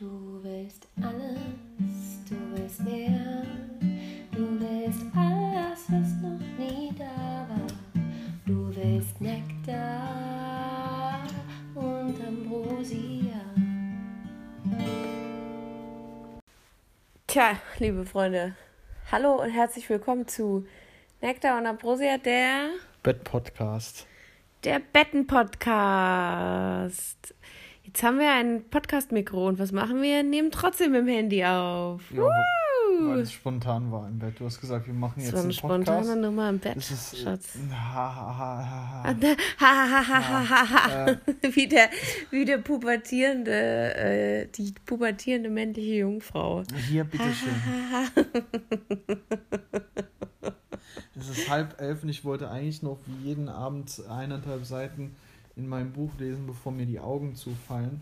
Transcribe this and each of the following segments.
Du willst alles, du willst mehr. Du willst alles, was noch nie da war. Du willst Nektar und Ambrosia. Tja, liebe Freunde, hallo und herzlich willkommen zu Nektar und Ambrosia, der, Bett-Podcast. der Betten-Podcast. Jetzt haben wir ein Podcast-Mikro und was machen wir? Nehmen trotzdem mit dem Handy auf. Ja, weil es spontan war im Bett. Du hast gesagt, wir machen jetzt war eine einen Podcast. spontane Nummer im Bett, Das ist, Schatz. Ha, ha, ha, ha, ha. da- Ha, ha, ha, ha, ha, ha. Wie der, wie der pubertierende, äh, die pubertierende männliche Jungfrau. hier, bitteschön. Es ist halb elf und ich wollte eigentlich noch wie jeden Abend eineinhalb Seiten in meinem Buch lesen, bevor mir die Augen zufallen.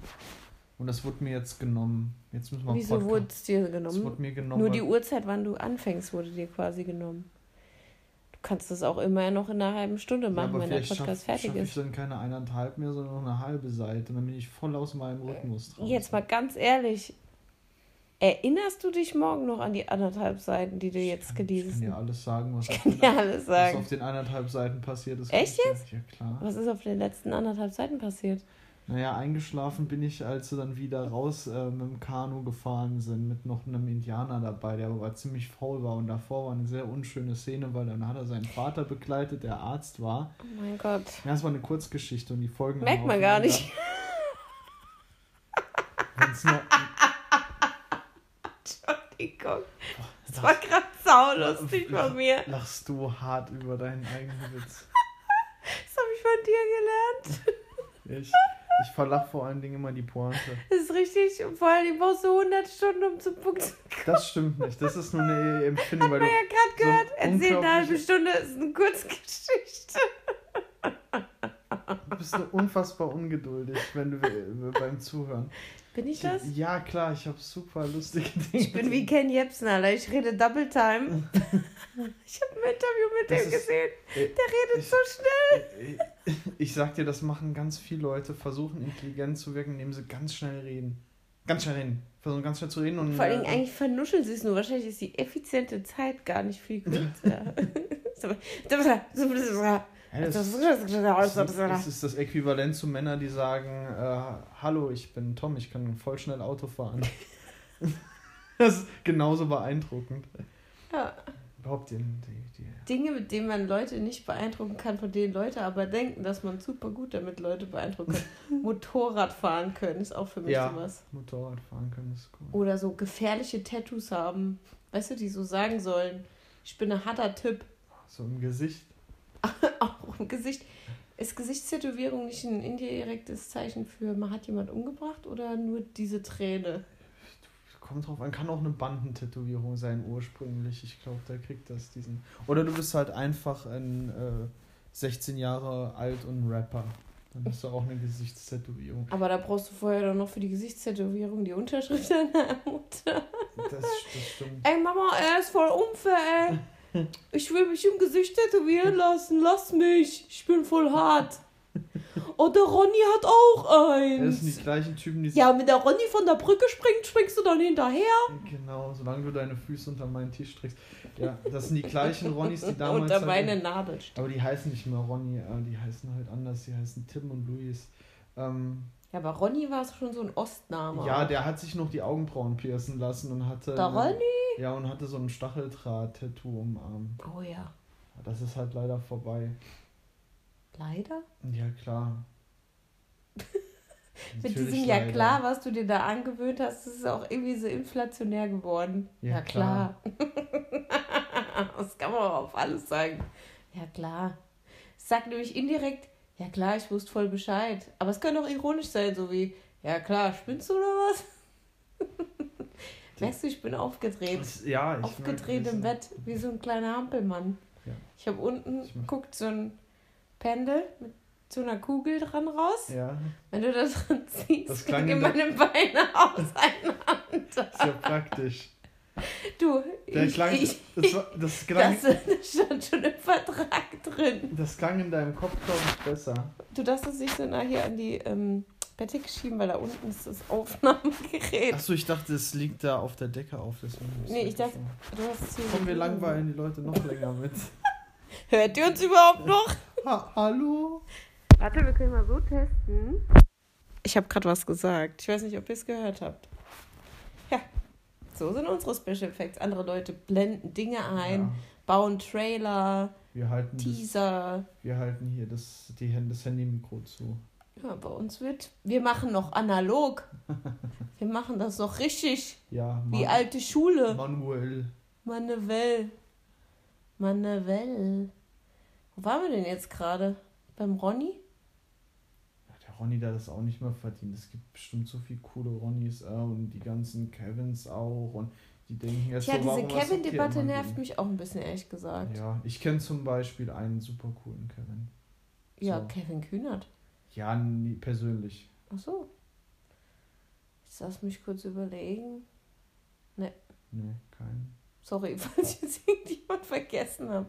Und das wurde mir jetzt genommen. Jetzt müssen wir Wieso wurde es dir Das genommen? wurde mir genommen. Nur die Uhrzeit, wann du anfängst, wurde dir quasi genommen. Du kannst das auch immer noch in einer halben Stunde Ja, machen, aber wenn der Podcast schaff- fertig schaff ich ist. dann keine eineinhalb mehr, sondern noch eine halbe Seite. Und dann bin ich voll aus meinem Rhythmus draußen. Jetzt mal ganz ehrlich. Erinnerst du dich morgen noch an die anderthalb Seiten, die du jetzt Ich gelesen kann dir hast? alles sagen, was, Ich auf kann den, alles was sagen. auf den eineinhalb Seiten passiert ist. Echt Kann ich dir- Ja, klar. Was ist auf den letzten anderthalb Seiten passiert? Naja, eingeschlafen bin ich, als sie dann wieder raus äh, mit dem Kanu gefahren sind, mit noch einem Indianer dabei, der aber ziemlich faul war. Und davor war eine sehr unschöne Szene, weil dann hat er seinen Vater begleitet, der Arzt war. Oh mein Gott. Ja, das war eine Kurzgeschichte und die Folgen. Merkt man gar nicht. Wenn's nur, Entschuldigung. Das war gerade saulustig von mir. lachst du hart über deinen eigenen Witz. Das habe ich von dir gelernt. Ich, ich verlach vor allen Dingen immer die Pointe. Das ist richtig. Und vor allem, ich brauchst du 100 Stunden, um zum Punkt zu kommen. Das stimmt nicht. Das ist nur eine Empfindung, weil Hat du. man ja gerade so gehört. Erzähl eine halbe Stunde ist eine Kurzgeschichte. Du bist so unfassbar ungeduldig, wenn du äh, beim Zuhören. Bin ich das? Ja, klar, ich habe super lustige Dinge. Ich bin wie Ken Jebsen, Alter. Ich rede Double Time. Ich habe ein Interview mit Das dem ist- gesehen. Äh, Der redet ich- so schnell. äh, Ich sag dir, das machen ganz viele Leute, versuchen intelligent zu wirken, indem sie ganz schnell reden. Ganz schnell reden. Versuchen ganz schnell zu reden und. Vor allem äh, eigentlich vernuscheln sie es nur. Wahrscheinlich ist die effiziente Zeit gar nicht viel kürzer. das, ist das Äquivalent zu Männern, die sagen: äh, Hallo, ich bin Tom, ich kann voll schnell Auto fahren. das ist genauso beeindruckend. Ja. Überhaupt die, die, die Dinge, mit denen man Leute nicht beeindrucken kann, von denen Leute aber denken, dass man super gut damit Leute beeindrucken kann. Motorrad fahren können ist auch für mich Ja. sowas. Motorrad fahren können, ist cool. Oder so gefährliche Tattoos haben. Weißt du, die so sagen sollen, ich bin ein harter Typ. So im Gesicht. Gesicht. Ist Gesichtstätowierung nicht ein indirektes Zeichen für, man hat jemand umgebracht oder nur diese Träne? Kommt drauf an, kann auch eine Bandentätowierung sein ursprünglich. Ich glaube, der kriegt das diesen. Oder du bist halt einfach ein äh, 16 Jahre alt und ein Rapper. Dann hast du auch eine Gesichtstätowierung. Aber da brauchst du vorher doch noch für die Gesichtstätowierung die Unterschrift deiner Mutter. Das, das stimmt. Ey Mama, er ist voll unfair, ey. Ich will mich im Gesicht tätowieren lassen. Lass mich. Ich bin voll hart. Oh, der Ronny hat auch Das sind die eins. gleichen Typen, die Ja, wenn der Ronny von der Brücke springt, springst du dann hinterher. Genau, solange du deine Füße unter meinen Tisch trägst. Ja, das sind die gleichen Ronnies, die damals. Unter halt- meine Nadel. aber die heißen nicht mehr Ronny, äh, die heißen halt anders. Die heißen Tim und Luis. Ähm, Ja, aber Ronny war schon so ein Ostname. ja, der hat sich noch die Augenbrauen piercen lassen und hatte. Der Ronny? Ja, und hatte so ein Stacheldraht-Tattoo am Arm. Oh ja. Das ist halt leider vorbei. Leider? Ja, klar. Mit diesem Ja leider. klar, was du dir da angewöhnt hast, ist es auch irgendwie so inflationär geworden. Ja, Ja, klar. das kann man auch auf alles sagen. Ja klar. Es sagt nämlich indirekt, ja klar, ich wusste voll Bescheid. Aber es kann auch ironisch sein, so wie, ja klar, spinnst du oder was? Merkst du, ich bin aufgedreht. Ja, ich aufgedreht im Bett, wie so ein kleiner Hampelmann. Ja. Ich habe unten, Ich guckt so ein Pendel mit so einer Kugel dran raus. Ja, Wenn du da dran ziehst, Das klang gehen meine Beine auseinander. ist ja praktisch. Du, Der ich, klang, ich, das, war, das, klang, das, das stand schon im Vertrag drin. das klang in deinem Kopf, glaube ich, besser. Du darfst es nicht so nah hier an die, ähm, Bett geschieben, weil da unten ist das Aufnahmegerät. Achso, ich dachte, es liegt da auf der Decke auf. Deswegen Nee, ich das dachte- so. Du hast es hier Komm, wir langweilen die Leute noch länger mit. Hört ihr uns überhaupt noch? Ha hallo? Warte, wir können mal so testen. Ich habe gerade was gesagt. Ich weiß nicht, ob ihr es gehört habt. Ja, so sind unsere Special Effects. Andere Leute blenden Dinge ein, Ja, bauen Trailer, wir, halten das, Teaser. wir halten hier das, die Hände, das Handy-Mikro zu. Ja, bei uns wird. Wir machen noch analog. Wir machen das noch richtig. Ja, Wie alte Schule. Manuel. Manuel. Manuel. Wo waren wir denn jetzt gerade? Beim Ronny? Ja, der Ronny, der das auch nicht mehr verdient. Es gibt bestimmt so viele coole Ronnys äh, und die ganzen Kevins auch. Und die denken jetzt Tja, so, diese Kevin-Debatte nervt mich auch ein bisschen, ehrlich gesagt. Ja, Ja, ich kenne zum Beispiel einen super coolen Kevin. So. Kevin Kühnert. Ja, nie, persönlich. Ach so. Jetzt lass mich kurz überlegen. Nee, keinen. Sorry, falls ich jetzt irgendjemand vergessen habe.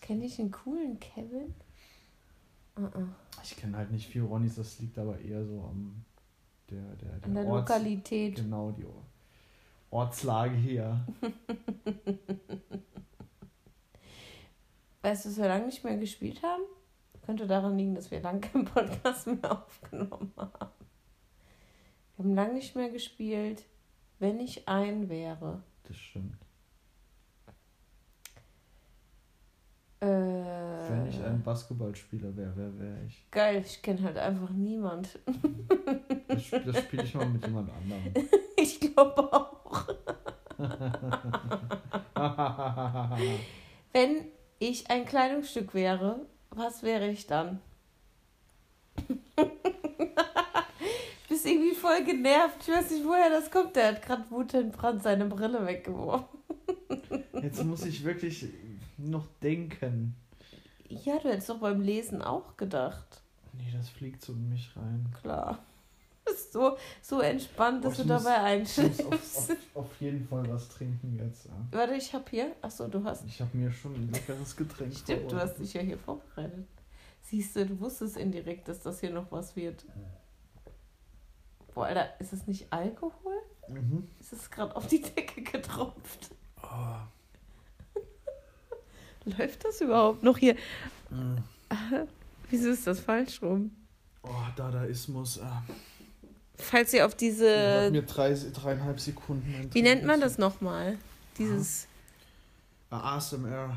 Kenne ich einen coolen Kevin? Uh -uh. Ich kenne halt nicht viel Ronnys, das liegt aber eher so am der, der, der, An der Orts- Lokalität. Genau, die Or- Ortslage hier. Weißt du, dass wir lange nicht mehr gespielt haben? Könnte daran liegen, dass wir lange keinen Podcast mehr aufgenommen haben. Wir haben lange nicht mehr gespielt. Wenn ich ein wäre. Das stimmt. Äh, Wenn ich ein Basketballspieler wäre, wer wäre ich? Geil, ich kenne halt einfach niemand. Das, das spiele ich mal mit jemand anderem. Ich glaube auch. Wenn ich ein Kleidungsstück wäre, was wäre ich dann? Bist irgendwie voll genervt. Ich weiß nicht, woher das kommt. Der hat gerade Wutentbrand seine Brille weggeworfen. Jetzt muss ich wirklich noch denken. Ja, du hättest doch beim Lesen auch gedacht. Nee, das fliegt so in mich rein. Klar. Ist so, so entspannt, dass Oh, du muss- dabei Ich muss einschläfst. auf, auf, auf jeden Fall was trinken jetzt. ja. Warte, ich hab hier. Achso, du hast. Ich habe mir schon ein leckeres Getränk Stimmt, du hast dich ja hier vorbereitet. Siehst du, du wusstest indirekt, dass das hier noch was wird. Boah, Alter, ist es nicht Alkohol? Mhm. Ist es gerade auf die Decke getropft? Oh. Läuft das überhaupt noch hier? Mm. Wieso ist das falsch rum? oh, Dadaismus. Ah. Falls ihr auf Hat diese. mir drei, dreieinhalb Sekunden. Wie nennt man das nochmal? Dieses Ah, ASMR.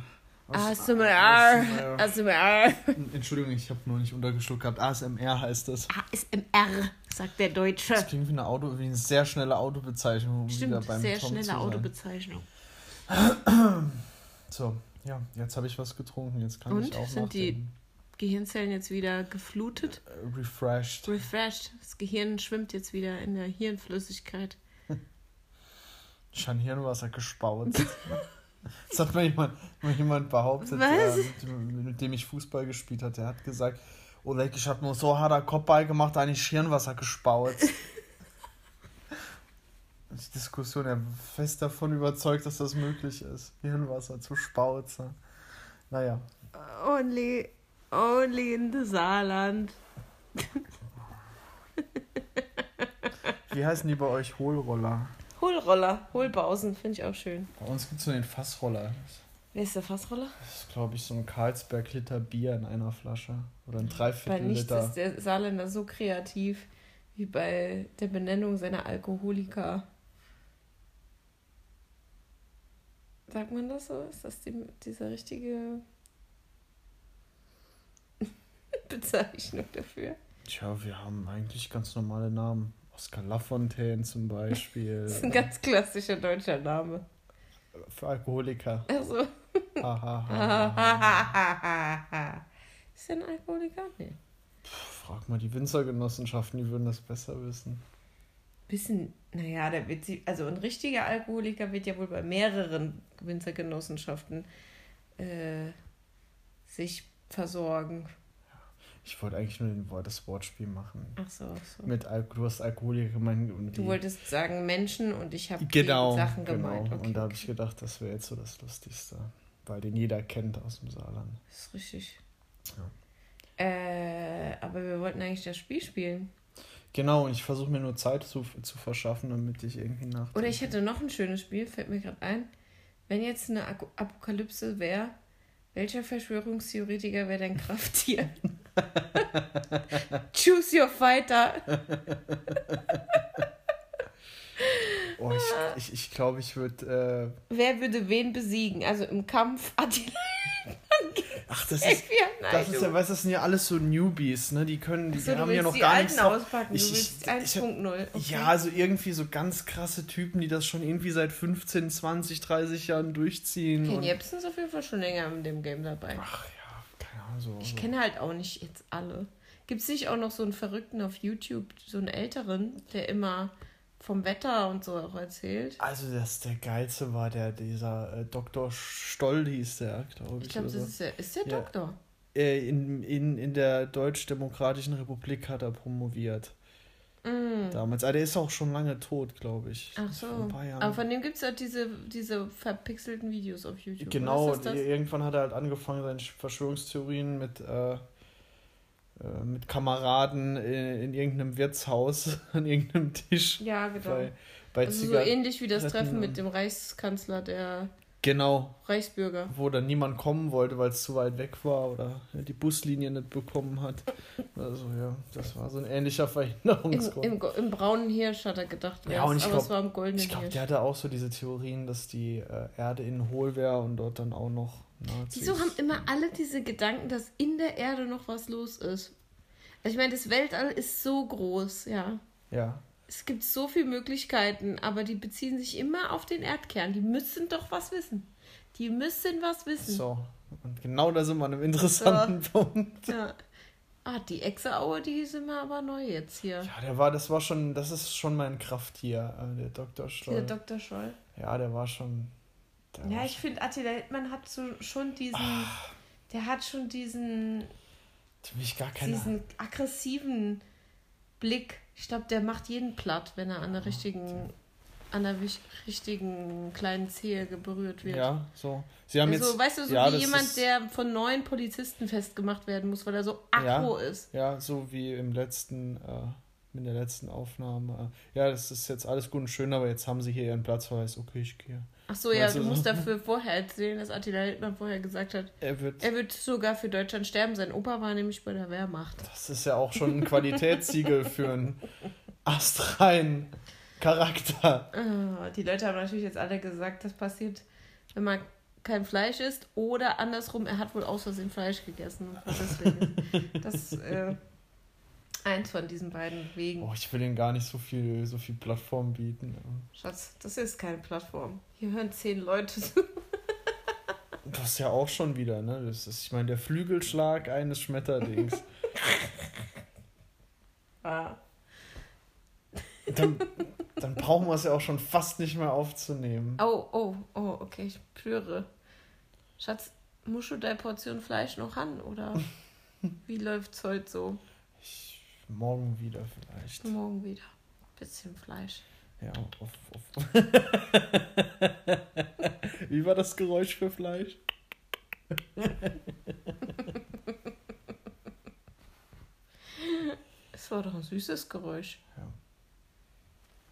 ASMR. ASMR. Entschuldigung, ich habe nur nicht untergeschluckt gehabt. ASMR heißt das. ASMR, sagt der Deutsche. Das klingt wie eine Auto, wie eine sehr schnelle Autobezeichnung. um Stimmt, beim sehr Tom schnelle. Autobezeichnung. So, ja, jetzt habe ich was getrunken. Jetzt kann Und? ich auch Sind die- nachdenken. Gehirnzellen jetzt wieder geflutet, Äh, Refreshed. refreshed. Das Gehirn schwimmt jetzt wieder in der Hirnflüssigkeit. Schon Hirnwasser gespaut. Das hat mir jemand, mir jemand behauptet, äh, mit, dem- ich Fußball gespielt hatte. Der hat gesagt, Oleg, ich habe nur so harter Kopfball gemacht, eigentlich Hirnwasser gespaut. Die Diskussion, er fest davon überzeugt, dass das möglich ist, Hirnwasser zu spauzen. Naja, Only, only in the Saarland. wie heißen die bei euch? Hohlroller. Hohlroller, Hohlbausen, finde ich auch schön. Bei uns gibt es so den Fassroller. Wer ist der Fassroller? Das ist, glaube ich, so ein Karlsberg-Liter Bier in einer Flasche. Oder ein Bei Dreiviertel nichts Liter. ist der Saarländer so kreativ wie bei der Benennung seiner Alkoholiker. Sagt man das so? Ist das die, diese richtige Bezeichnung dafür? Tja, wir haben eigentlich ganz normale Namen. Oskar Lafontaine zum Beispiel. Das ist ein ganz klassischer deutscher Name. Für Alkoholiker. Also. Ist er ein Alkoholiker? Nee. Frag mal die Winzergenossenschaften, die würden das besser wissen. Bisschen, naja, der wird sie, also ein richtiger Alkoholiker wird ja wohl bei mehreren Winzergenossenschaften äh, sich versorgen. Ich wollte eigentlich nur den, das Wortspiel machen. Ach so, ach so. Mit Al du hast Alkoholiker gemeint und Du wolltest sagen Menschen und ich habe genau, Sachen genau. gemeint. Okay, und da habe okay. ich gedacht, das wäre jetzt so das Lustigste. Weil den jeder kennt aus dem Saarland. Das ist richtig. Ja. Äh, aber wir wollten eigentlich das Spiel spielen. Genau, und ich versuche mir nur Zeit zu, zu verschaffen, damit ich irgendwie nach. Oder ich hätte noch ein schönes Spiel, fällt mir gerade ein. Wenn jetzt eine Apokalypse wäre, welcher Verschwörungstheoretiker wäre dein Krafttier? Choose your fighter. Oh, ich ich, ich glaube, ich würde. Wer würde wen besiegen? Also im Kampf Attila Äh, ach, das ist. Das ist ja, weißt du, das sind ja alles so Newbies, ne? Die können, die so, du haben ja noch die gar alten nichts. auspacken, Ich- ich- ich- 1.0. Okay. Ja, also irgendwie so ganz krasse Typen, die das schon irgendwie seit 15, 20, 30 Jahren durchziehen. Ken Jebsen ist auf jeden Fall schon länger in dem Game dabei. Ach ja. So, Ich kenne halt auch nicht jetzt alle. Gibt es nicht auch noch so einen Verrückten auf YouTube, so einen Älteren, der immer vom Wetter und so auch erzählt? Also, das der geilste war der, dieser äh, Dr. Stoll hieß der, glaube ich. Ich glaube, das so. ist der, ist der Ja. Doktor. Äh, in, in, in der Deutsch-Demokratischen Republik hat er promoviert. Mm. Damals. Ah, der ist auch schon lange tot, glaube ich. Ach so. Aber von dem gibt es halt diese, diese verpixelten Videos auf YouTube. Genau, das? irgendwann hat er halt angefangen, seine Verschwörungstheorien mit, äh, äh, mit Kameraden in, in irgendeinem Wirtshaus an irgendeinem Tisch Ja, genau. bei, bei also so ähnlich wie das Treffen mit dem Reichskanzler der Genau, Reichsbürger. wo dann niemand kommen wollte, weil es zu weit weg war oder die Buslinie nicht bekommen hat. Also ja, das war so ein ähnlicher Im, Verhinderungsgrund. im, Go- Im braunen Hirsch hat er gedacht, Ja, und ich aber glaub- es war im goldenen Ich glaube, Hirsch. der hatte auch so diese Theorien, dass die äh, Erde innen hohl wäre und dort dann auch noch Nazis. Wieso haben immer alle diese Gedanken, dass in der Erde noch was los ist? Also ich meine, das Weltall ist so groß, ja. Ja, Es gibt so viele Möglichkeiten, aber die beziehen sich immer auf den Erdkern. Die müssen doch was wissen. Die müssen was wissen. so. Und genau da sind wir an einem interessanten Punkt. Ja. Ah, die Echseaue, die sind wir aber neu jetzt hier. Ja, der war, das war schon, das ist schon mein Krafttier, äh, der Dr. Der Stoll. Dr. Scholl. Ja, der war schon. Der Ja, war ich finde, Attila Hildmann hat so schon diesen. Der hat schon diesen, diesen aggressiven Blick. Ich glaube, der macht jeden platt, wenn er an der richtigen, an der richtigen kleinen Zehe berührt wird. Ja, so. Sie haben also, jetzt. weißt du, so ja, wie jemand, ist- der von neun Polizisten festgemacht werden muss, weil er so aggro ist. Ja, so wie im letzten, äh, in der letzten Aufnahme. Ja, das ist jetzt alles gut und schön, aber jetzt haben sie hier ihren Platzverweis. Okay, ich gehe. Ach so, ja, du du so? musst dafür vorher erzählen, dass Attila Hildmann vorher gesagt hat, Er wird. er wird sogar für Deutschland sterben. Sein Opa war nämlich bei der Wehrmacht. Das ist ja auch schon ein Qualitätssiegel für einen astreinen Charakter. Ah, die Leute haben natürlich jetzt alle gesagt, das passiert, wenn man kein Fleisch isst oder andersrum, er hat wohl aus Versehen Fleisch gegessen. Deswegen, das äh, eins von diesen beiden Wegen. Oh, ich will ihnen gar nicht so viel, so viel Plattform bieten. Schatz, das ist keine Plattform. Hier hören zehn Leute zu. Das ist ja auch schon wieder, ne? Das ist, ich meine, der Flügelschlag eines Schmetterlings. Ah. Dann, dann brauchen wir es ja auch schon fast nicht mehr aufzunehmen. Oh, oh, oh, okay, ich spüre. Schatz, musst du deine Portion Fleisch noch an oder wie läuft's heute so? Ich, morgen wieder vielleicht. Morgen wieder. Bisschen Fleisch. Ja, auf, auf. Wie war das Geräusch für Fleisch? Es war doch ein süßes Geräusch. Ja.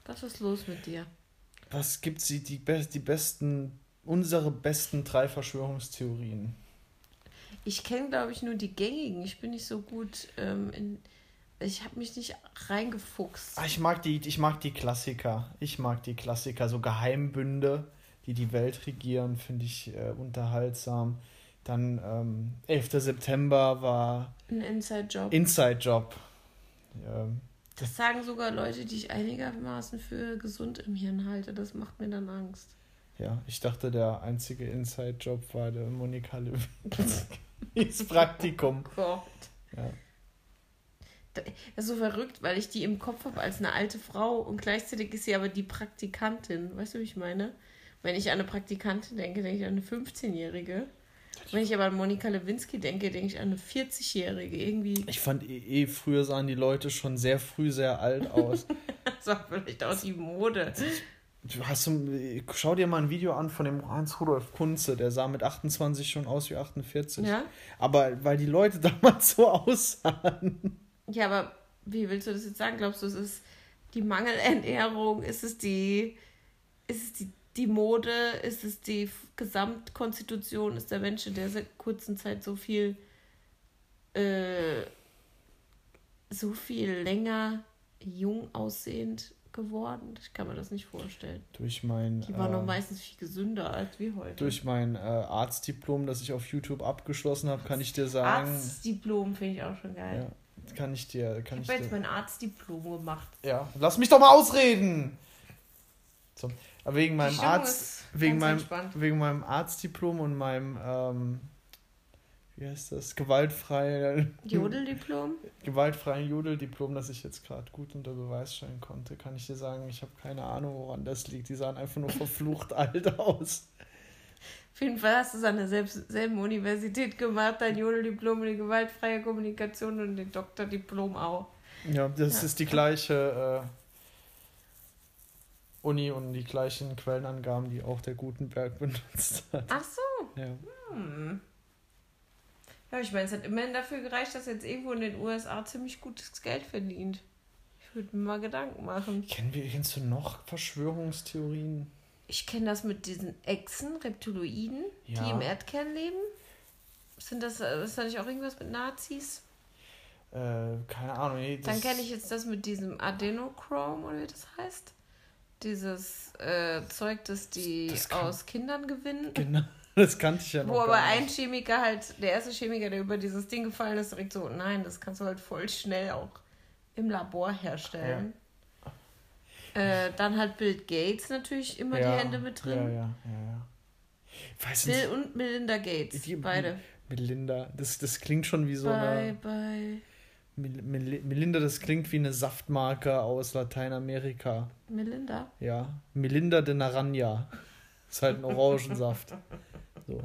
Was ist los mit dir? Was gibt sie die, be die besten, unsere besten drei Verschwörungstheorien? Ich kenne, glaube ich, nur die gängigen. Ich bin nicht so gut ähm, in. Ich habe mich nicht reingefuchst. Ah, ich mag die, ich mag die Klassiker. Ich mag die Klassiker, so Geheimbünde, die die Welt regieren, finde ich äh, unterhaltsam. Dann ähm, 11. September war Ein Inside-Job. Inside Job. Ähm, Das sagen sogar Leute, die ich einigermaßen für gesund im Hirn halte. Das macht mir dann Angst. ja, ich dachte, der einzige Inside Job war der Monika Lewinsky's Praktikum. Gott. Ja. Das ist so verrückt, weil ich die im Kopf habe als eine alte Frau und gleichzeitig ist sie aber die Praktikantin. Weißt du, wie ich meine? Wenn ich an eine Praktikantin denke, denke ich an eine 15-Jährige. Wenn ich aber an Monika Lewinsky denke, denke ich an eine 40-Jährige. Irgendwie Ich fand eh, eh, früher sahen die Leute schon sehr früh sehr alt aus. sah vielleicht aus wie Mode. Du hast du, schau dir mal ein Video an von dem Hans Rudolf Kunze, der sah mit 28 schon aus wie 48. Ja? Aber weil die Leute damals so aussahen. Ja, aber wie willst du das jetzt sagen? Glaubst du, es ist die Mangelernährung? Ist es die, ist es die, die Mode? Ist es die Gesamtkonstitution? Ist der Mensch in der sehr kurzen Zeit so viel, äh, so viel länger jung aussehend geworden? Ich kann mir das nicht vorstellen. Durch mein. Die waren äh, noch meistens viel gesünder als wir heute. Durch mein äh, Arztdiplom, das ich auf YouTube abgeschlossen habe, kann ich dir sagen. Arztdiplom finde ich auch schon geil. Ja, kann ich dir. Kann ich habe jetzt dir, mein Arztdiplom gemacht. ja, lass mich doch mal ausreden! So, wegen meinem Arzt. Wegen meinem, entspannt. wegen meinem Arztdiplom und meinem. Ähm, wie heißt das? Gewaltfreie. Jodeldiplom? gewaltfreien Jodeldiplom, das ich jetzt gerade gut unter Beweis stellen konnte, kann ich dir sagen, ich habe keine Ahnung, woran das liegt. Die sahen einfach nur verflucht alt aus. Auf jeden Fall hast du es an derselben Universität gemacht, dein Jodeldiplom und die gewaltfreie Kommunikation und den Doktordiplom auch. Ja, das Ja. ist die gleiche äh, Uni und die gleichen Quellenangaben, die auch der Gutenberg benutzt hat. Ach so. Ja. Hm. Ja, ich meine, es hat immerhin dafür gereicht, dass jetzt irgendwo in den USA ziemlich gutes Geld verdient. Ich würde mir mal Gedanken machen. Kennen wir, kennst du noch Verschwörungstheorien? Ich kenne das mit diesen Echsen, Reptiloiden, Ja. die im Erdkern leben. Sind das, ist da nicht auch irgendwas mit Nazis? Äh, keine Ahnung. Nee, Dann kenne ich jetzt das mit diesem Adenochrom oder wie das heißt. Dieses äh, Zeug, das die Das kann- aus Kindern gewinnen. Genau, das kannte ich ja noch Wo aber ein. Chemiker halt, der erste Chemiker, der über dieses Ding gefallen ist, direkt so, nein, das kannst du halt voll schnell auch im Labor herstellen. Äh, dann halt Bill Gates natürlich immer ja, die Hände mit drin. Ja, ja, ja. Weiß Bill nicht, und Melinda Gates, Die- beide. Melinda, das, das klingt schon wie so Bye, eine. bye. Mel Mel Melinda, das klingt wie eine Saftmarke aus Lateinamerika. Melinda? Ja. Melinda de Naranja. Ist halt ein Orangensaft. So.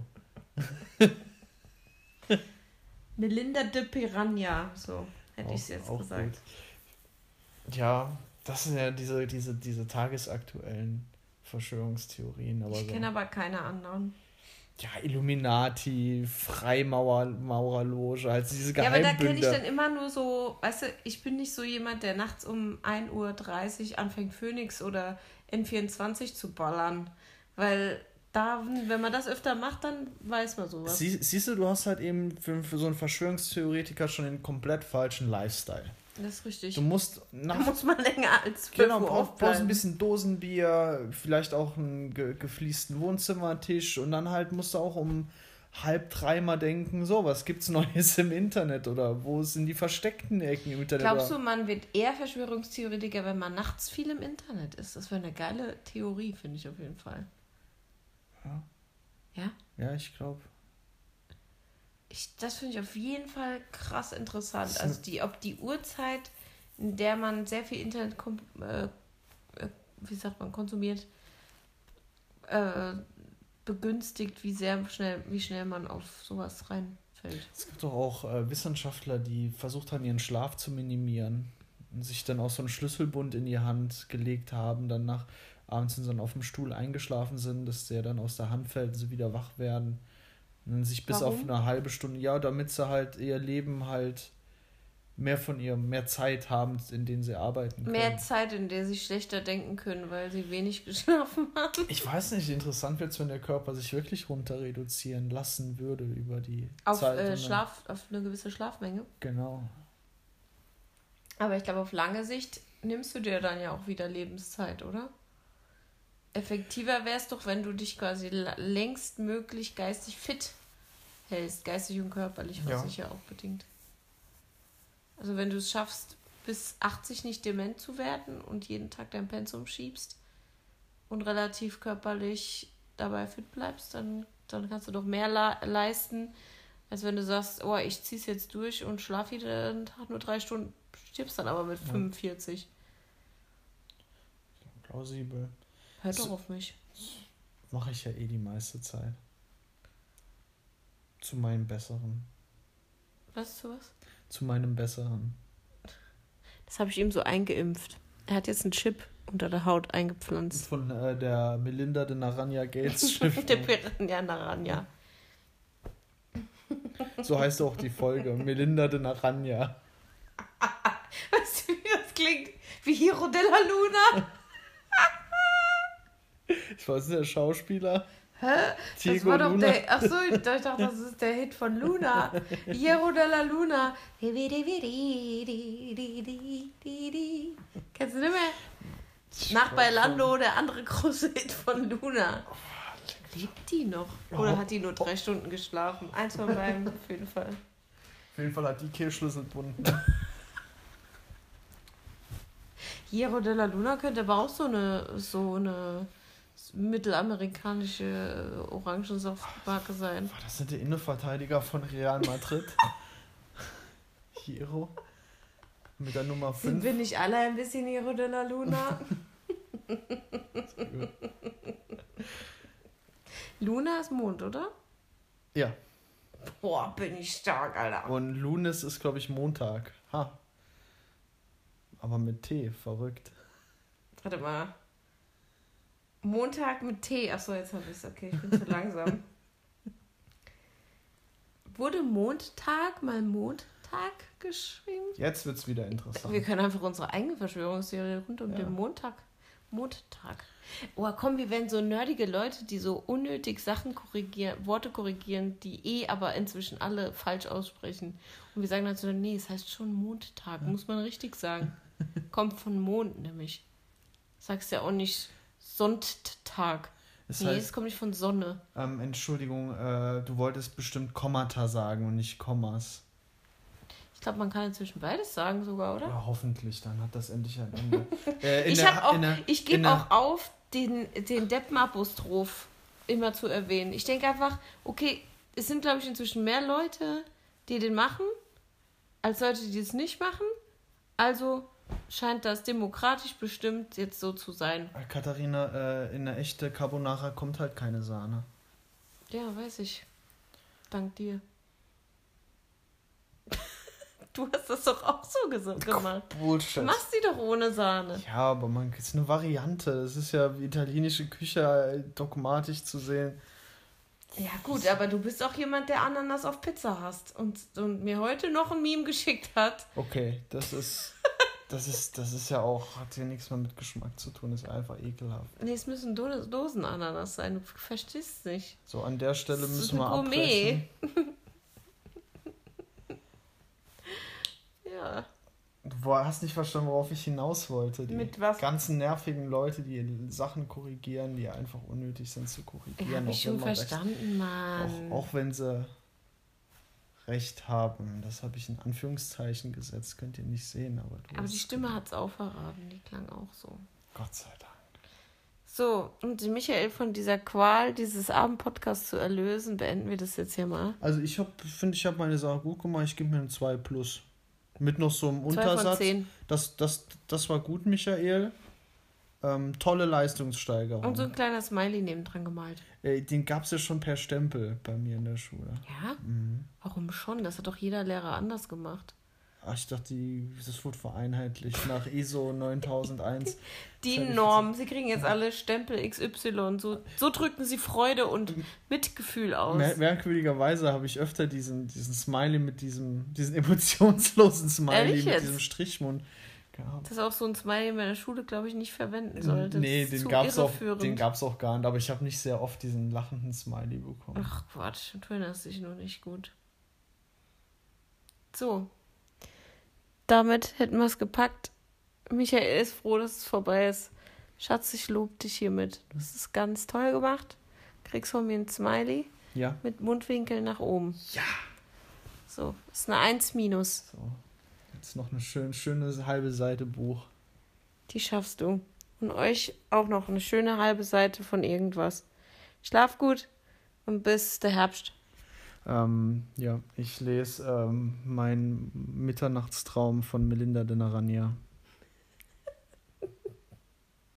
Melinda de Piranha, so hätte ich es jetzt auch gesagt. gut. Ja, das sind ja diese, diese, diese tagesaktuellen Verschwörungstheorien. Aber Ich so. kenne aber keine anderen. Ja, Illuminati, Freimaurer, Maurerloge, halt diese Ja, aber da kenne ich Geheimbünde. dann immer nur so, weißt du, ich bin nicht so jemand, der nachts um 1.30 Uhr anfängt, Phoenix oder N24 zu ballern. Weil da, wenn man das öfter macht, dann weiß man sowas. Sie, siehst du, du hast halt eben für, für so einen Verschwörungstheoretiker schon den komplett falschen Lifestyle. Das ist richtig. Du musst Da nach muss man länger als 5 Genau, Uhr brauchst, brauchst ein bisschen Dosenbier, vielleicht auch einen ge gefliesten Wohnzimmertisch und dann halt musst du auch um halb drei mal denken, so, was gibt's Neues im Internet oder wo sind die versteckten Ecken im Internet? Glaubst du, man wird eher Verschwörungstheoretiker, wenn man nachts viel im Internet ist? Das wäre eine geile Theorie, finde ich auf jeden Fall. Ja. Ja? Ja, ich glaube. Ich, das finde ich auf jeden Fall krass interessant. Also die, ob die Uhrzeit, in der man sehr viel Internet kom äh, äh, wie sagt man, konsumiert, äh, begünstigt, wie sehr schnell, wie schnell man auf sowas reinfällt. Es gibt doch auch äh, Wissenschaftler, die versucht haben, ihren Schlaf zu minimieren und sich dann auch so einen Schlüsselbund in die Hand gelegt haben, dann nach abends dann auf dem Stuhl eingeschlafen sind, dass der dann aus der Hand fällt und sie wieder wach werden. Sich bis auf Warum? eine halbe Stunde, ja, damit sie halt ihr Leben halt mehr von ihrem, mehr Zeit haben, in denen sie arbeiten können. Mehr Zeit, in der sie schlechter denken können, weil sie wenig geschlafen haben. ich weiß nicht, interessant wird es, wenn der Körper sich wirklich runter reduzieren lassen würde über die Auf, Zeit. äh, Schlaf, auf eine gewisse Schlafmenge. Genau. Aber ich glaube, auf lange Sicht nimmst du dir dann ja auch wieder Lebenszeit, oder? Effektiver wäre es doch, wenn du dich quasi längstmöglich geistig fit hältst, geistig und körperlich, was Ja. sich ja auch bedingt. Also wenn du es schaffst, bis 80 nicht dement zu werden und jeden Tag dein Pensum schiebst und relativ körperlich dabei fit bleibst, dann, dann kannst du doch mehr leisten, als wenn du sagst, oh, ich zieh's jetzt durch und schlaf jeden Tag nur drei Stunden, stirbst dann aber mit Ja. 45. Plausibel. Hör So- doch auf mich. Mache ich ja eh die meiste Zeit. Zu meinem Besseren. Weißt du was? Zu meinem Besseren. Das habe ich ihm so eingeimpft. Er hat jetzt einen Chip unter der Haut eingepflanzt. Von äh, der Melinda de Naranja Gates Stiftung. Der Piranha Naranja. so heißt auch die Folge. Melinda de Naranja. Weißt du, wie das klingt? Wie Hiro della Luna. Ich weiß nicht, der Schauspieler. Hä? Das Diego war doch Luna. der. Achso, ich dachte, das ist der Hit von Luna. Hiro della Luna. Kennst du nicht mehr? Nach Bailando, der andere große Hit von Luna. Lebt die noch? Oder hat die nur drei Stunden geschlafen? Eins von beiden, auf jeden Fall. Auf jeden Fall hat die Kehlschlüssel gebunden. Hierro della Luna könnte aber auch so eine, so eine mittelamerikanische Orangensaftmarke sein. War das nicht der Innenverteidiger von Real Madrid? Hiro. Mit der Nummer Sind 5. wir nicht alle ein bisschen Hierro della Luna? Luna ist Mond, oder? Ja. Boah, bin ich stark, Alter. Und Lunes ist, glaube ich, Montag. Ha. Aber mit T, verrückt. Warte mal. Montag mit T. Achso, jetzt habe ich es. Okay, ich bin zu langsam. Wurde Mondtag mal Mondtag geschrieben? Jetzt wird es wieder interessant. Wir können einfach unsere eigene Verschwörungstheorie rund um Ja. den Montag. Mondtag. Oh, komm, wir werden so nerdige Leute, die so unnötig Sachen korrigieren, Worte korrigieren, die eh aber inzwischen alle falsch aussprechen. Und wir sagen dann so, nee, es heißt schon Mondtag, muss man richtig sagen. Kommt von Mond nämlich. Sagst ja auch nicht Sonntag. Es nee, es heißt, kommt nicht von Sonne. ähm, Entschuldigung, äh, du wolltest bestimmt Kommata sagen und nicht Kommas. Ich glaube, man kann inzwischen beides sagen sogar, oder? Ja, hoffentlich, dann hat das endlich ein Ende. Äh, ich der- hab auch, in der- ich gebe auch auf, den, den Deppenapostroph immer zu erwähnen. Ich denke einfach, okay, es sind, glaube ich, inzwischen mehr Leute, die den machen, als Leute, die es nicht machen. Also scheint das demokratisch bestimmt jetzt so zu sein. Äh, Katharina, äh, in der echte Carbonara kommt halt keine Sahne. Ja, weiß ich. Dank dir. Du hast das doch auch so gemacht. Du Bullshit. machst die doch ohne Sahne. Ja, aber man ist eine Variante. Das ist ja wie italienische Küche äh, dogmatisch zu sehen. Ja gut, aber du bist auch jemand, der Ananas auf Pizza hasst und, und mir heute noch ein Meme geschickt hat. Okay, das ist. Das ist, das ist ja auch, hat ja nichts mehr mit Geschmack zu tun, ist einfach ekelhaft. Nee, es müssen Do Dosenananas sein, du verstehst nicht. So, an der Stelle Das müssen wir Gourmet. abbrechen. Ja. Du hast nicht verstanden, worauf ich hinaus wollte. Die Mit was? ganzen nervigen Leute, die Sachen korrigieren, die einfach unnötig sind zu korrigieren. hab ich schon verstanden, Mann. Auch, auch wenn sie recht haben. Das habe ich in Anführungszeichen gesetzt, könnt ihr nicht sehen, aber aber die Stimme hat es auch verraten, die klang auch so. Gott sei Dank. So, und Michael von dieser Qual dieses Abendpodcasts zu erlösen, beenden wir das jetzt hier mal. Also ich habe, finde ich, habe meine Sache gut gemacht. Ich gebe mir ein 2 plus. Mit noch so einem Untersatz. Das, das, das war gut, Michael. Ähm, tolle Leistungssteigerung. Und so ein kleiner Smiley nebendran gemalt. Äh, den gab es ja schon per Stempel bei mir in der Schule. Ja? Mhm. Warum schon? Das hat doch jeder Lehrer anders gemacht. Ach, ich dachte, die, das wurde vereinheitlicht nach ISO 9001. Die. Norm, sie kriegen jetzt alle Stempel XY. So, so drücken sie Freude und Mitgefühl aus. Mer merkwürdigerweise habe ich öfter diesen, diesen Smiley mit diesem, diesen emotionslosen Smiley Ehrlich mit jetzt? diesem Strichmund gehabt. Das ist auch so ein Smiley, den man in der Schule, glaube ich, nicht verwenden sollte. Nee, den gab es auch, den gab's auch gar nicht, aber ich habe nicht sehr oft diesen lachenden Smiley bekommen. Ach Quatsch, du erinnerst dich nur nicht gut. So. Damit hätten wir es gepackt. Michael ist froh, dass es vorbei ist. Schatz, ich lob dich hiermit. Du hast es ganz toll gemacht. Kriegst von mir ein Smiley Ja. mit Mundwinkel nach oben. Ja. So, ist eine 1 minus. So. Jetzt noch eine schön, schöne halbe Seite Buch. Die schaffst du. Und euch auch noch eine schöne halbe Seite von irgendwas. Schlaf gut und bis der Herbst. Ähm, ja, ich lese ähm, meinen Mitternachtstraum von Melinda de Narania.